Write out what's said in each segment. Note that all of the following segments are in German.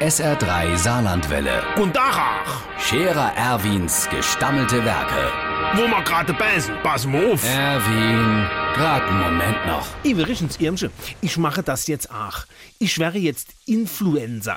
SR3 Saarlandwelle. Und Dachach, Scherer Erwins gestammelte Werke. wo wir gerade beißen, pass mal auf. Erwin, grad einen Moment noch. Iverichens Irmsche, ich mache das jetzt auch. Ich wäre jetzt Influenza.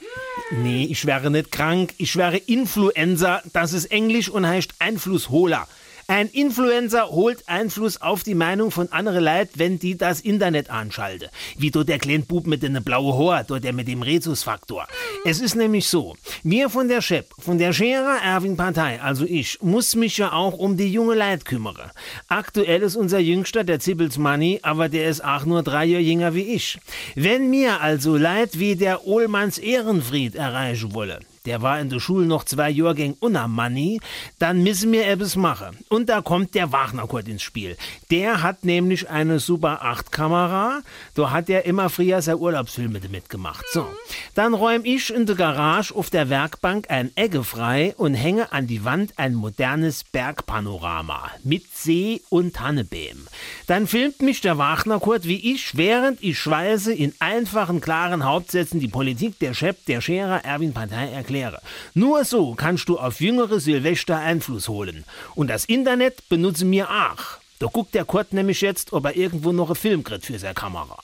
Nee, ich wäre nicht krank, ich wäre Influenza, das ist Englisch und heißt Einflussholer. Ein Influencer holt Einfluss auf die Meinung von anderen Leuten, wenn die das Internet anschalten. Wie dort der kleine Bub mit dem blauen Haar, dort der mit dem Rhesusfaktor. Es ist nämlich so, wir von der Chef, von der Scherer Erwin Partei, also ich, muss mich ja auch um die junge Leute kümmern. Aktuell ist unser Jüngster, der Zippels Money, aber der ist auch nur drei Jahre jünger wie ich. Wenn mir also Leid wie der Ohlmanns Ehrenfried erreichen wollen, der war in der Schule noch zwei Jahrgänge unter Money, dann müssen wir etwas machen. Und da kommt der Wagner Kurt ins Spiel. Der hat nämlich eine Super 8 Kamera, da hat er immer früher seine Urlaubsfilme mitgemacht. So, dann räum ich in der Garage auf der Werkbank ein Egge frei und hänge an die Wand ein modernes Bergpanorama mit See und Tannebeem. Dann filmt mich der Wagner Kurt, wie ich, während ich schweiße, in einfachen, klaren Hauptsätzen die Politik der Chef der Scherer Erwin Partei erkläre. Nur so kannst du auf jüngere Silvester Einfluss holen. Und das Internet benutze mir auch. Da guckt der Kurt nämlich jetzt, ob er irgendwo noch einen Film kriegt für seine Kamera.